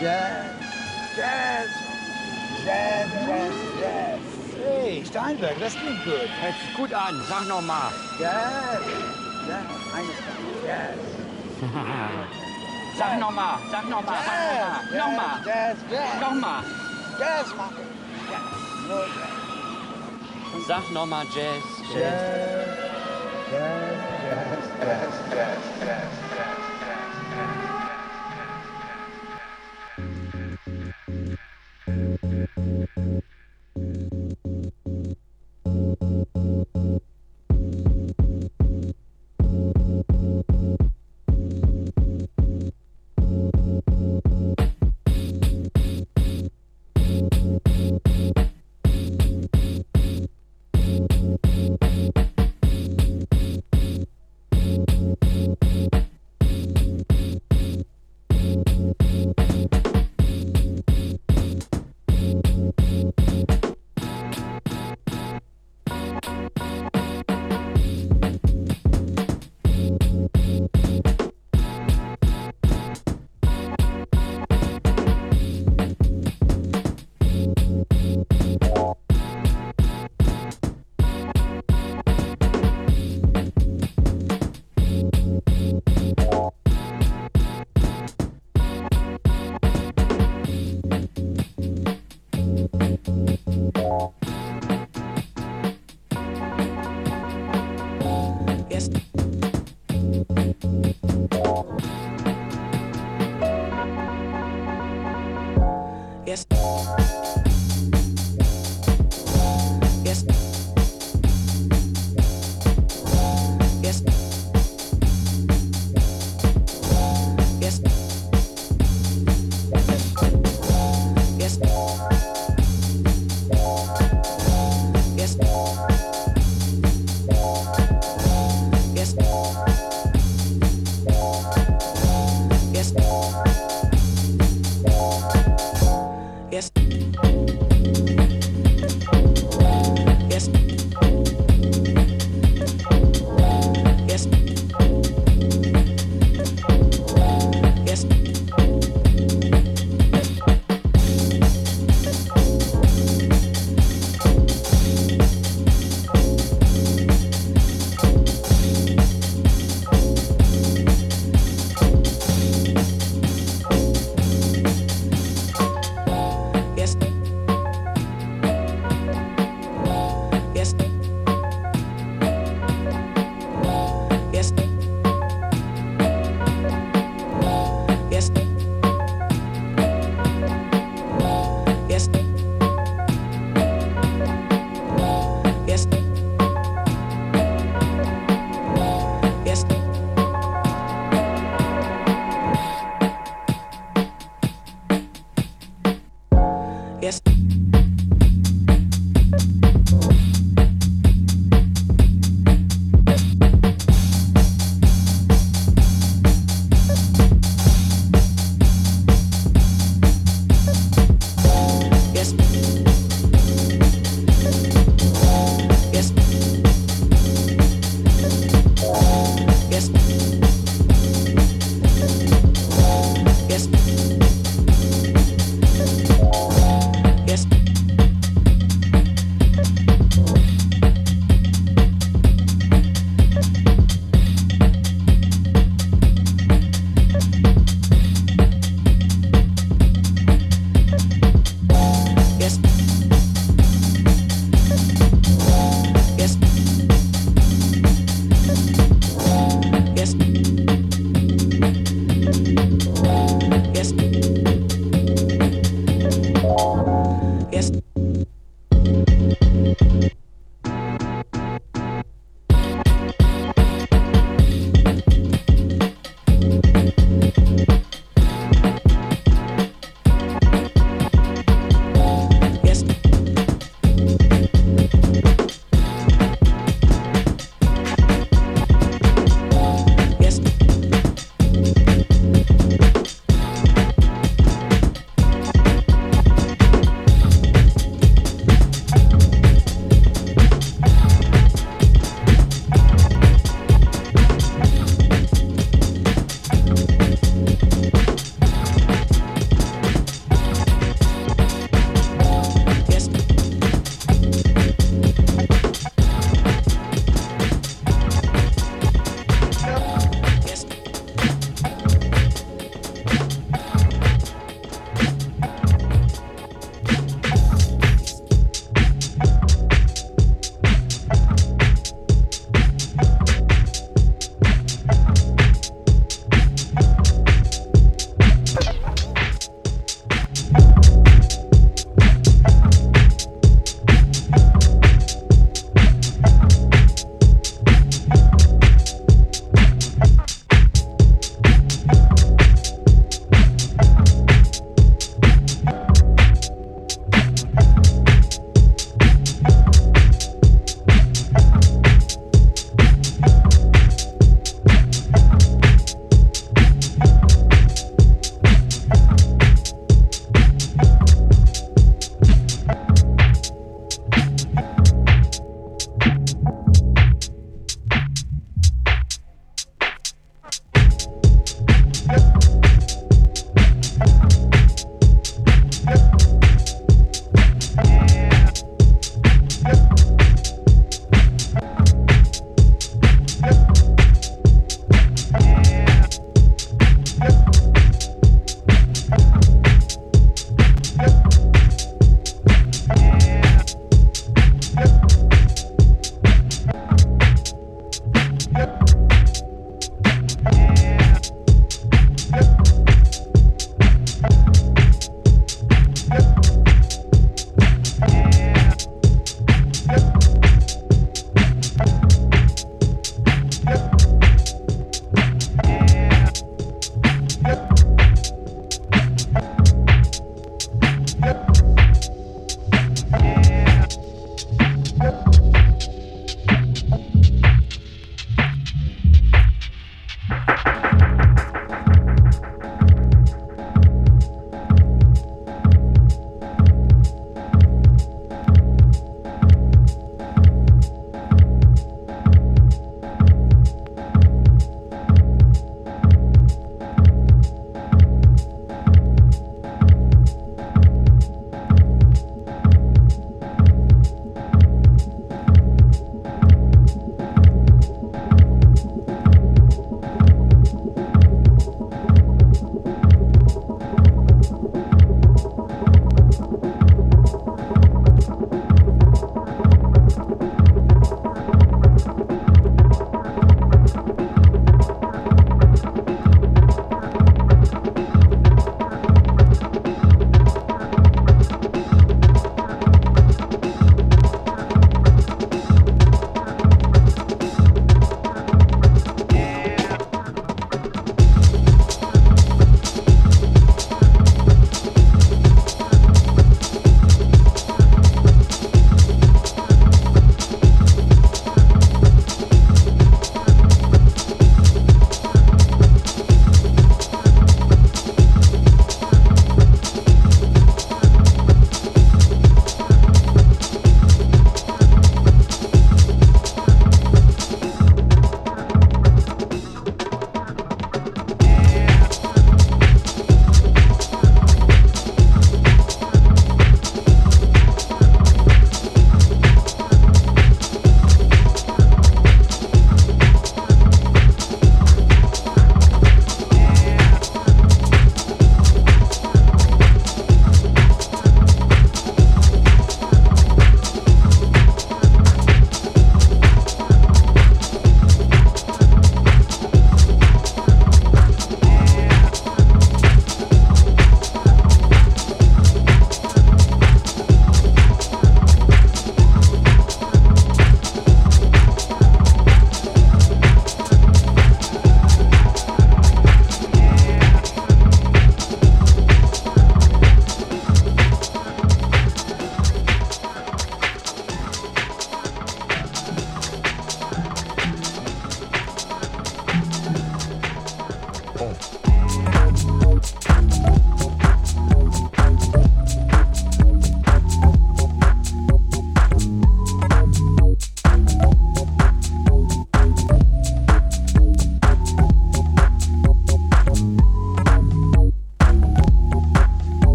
Jazz, Jazz, Jazz, Jazz, Jazz. Hey, Steinberg, das klingt gut. Hört sich gut an. Sag noch mal. Jazz, Jazz, eine Jazz. Sag noch mal. Sag noch mal. Sag noch mal. Noch mal. Jazz, Jazz, Noch mal. Jazz machen. Jazz, nur Jazz. Sag noch mal Jazz. Jazz. Jazz, Jazz, Jazz, Jazz, Jazz, Jazz.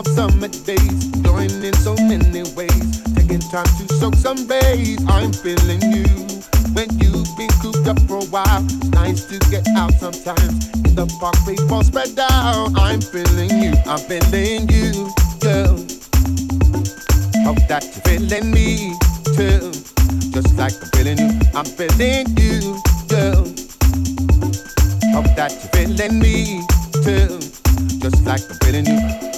of summer days, going in so many ways, taking time to soak some rays. I'm feeling you when you've been cooped up for a while. It's nice to get out sometimes in the park, baseball spread out. I'm feeling you, I'm feeling you, girl. Hope that you're feeling me too, just like I'm feeling you. I'm feeling you, girl. Hope that you're feeling me too, just like I'm feeling you.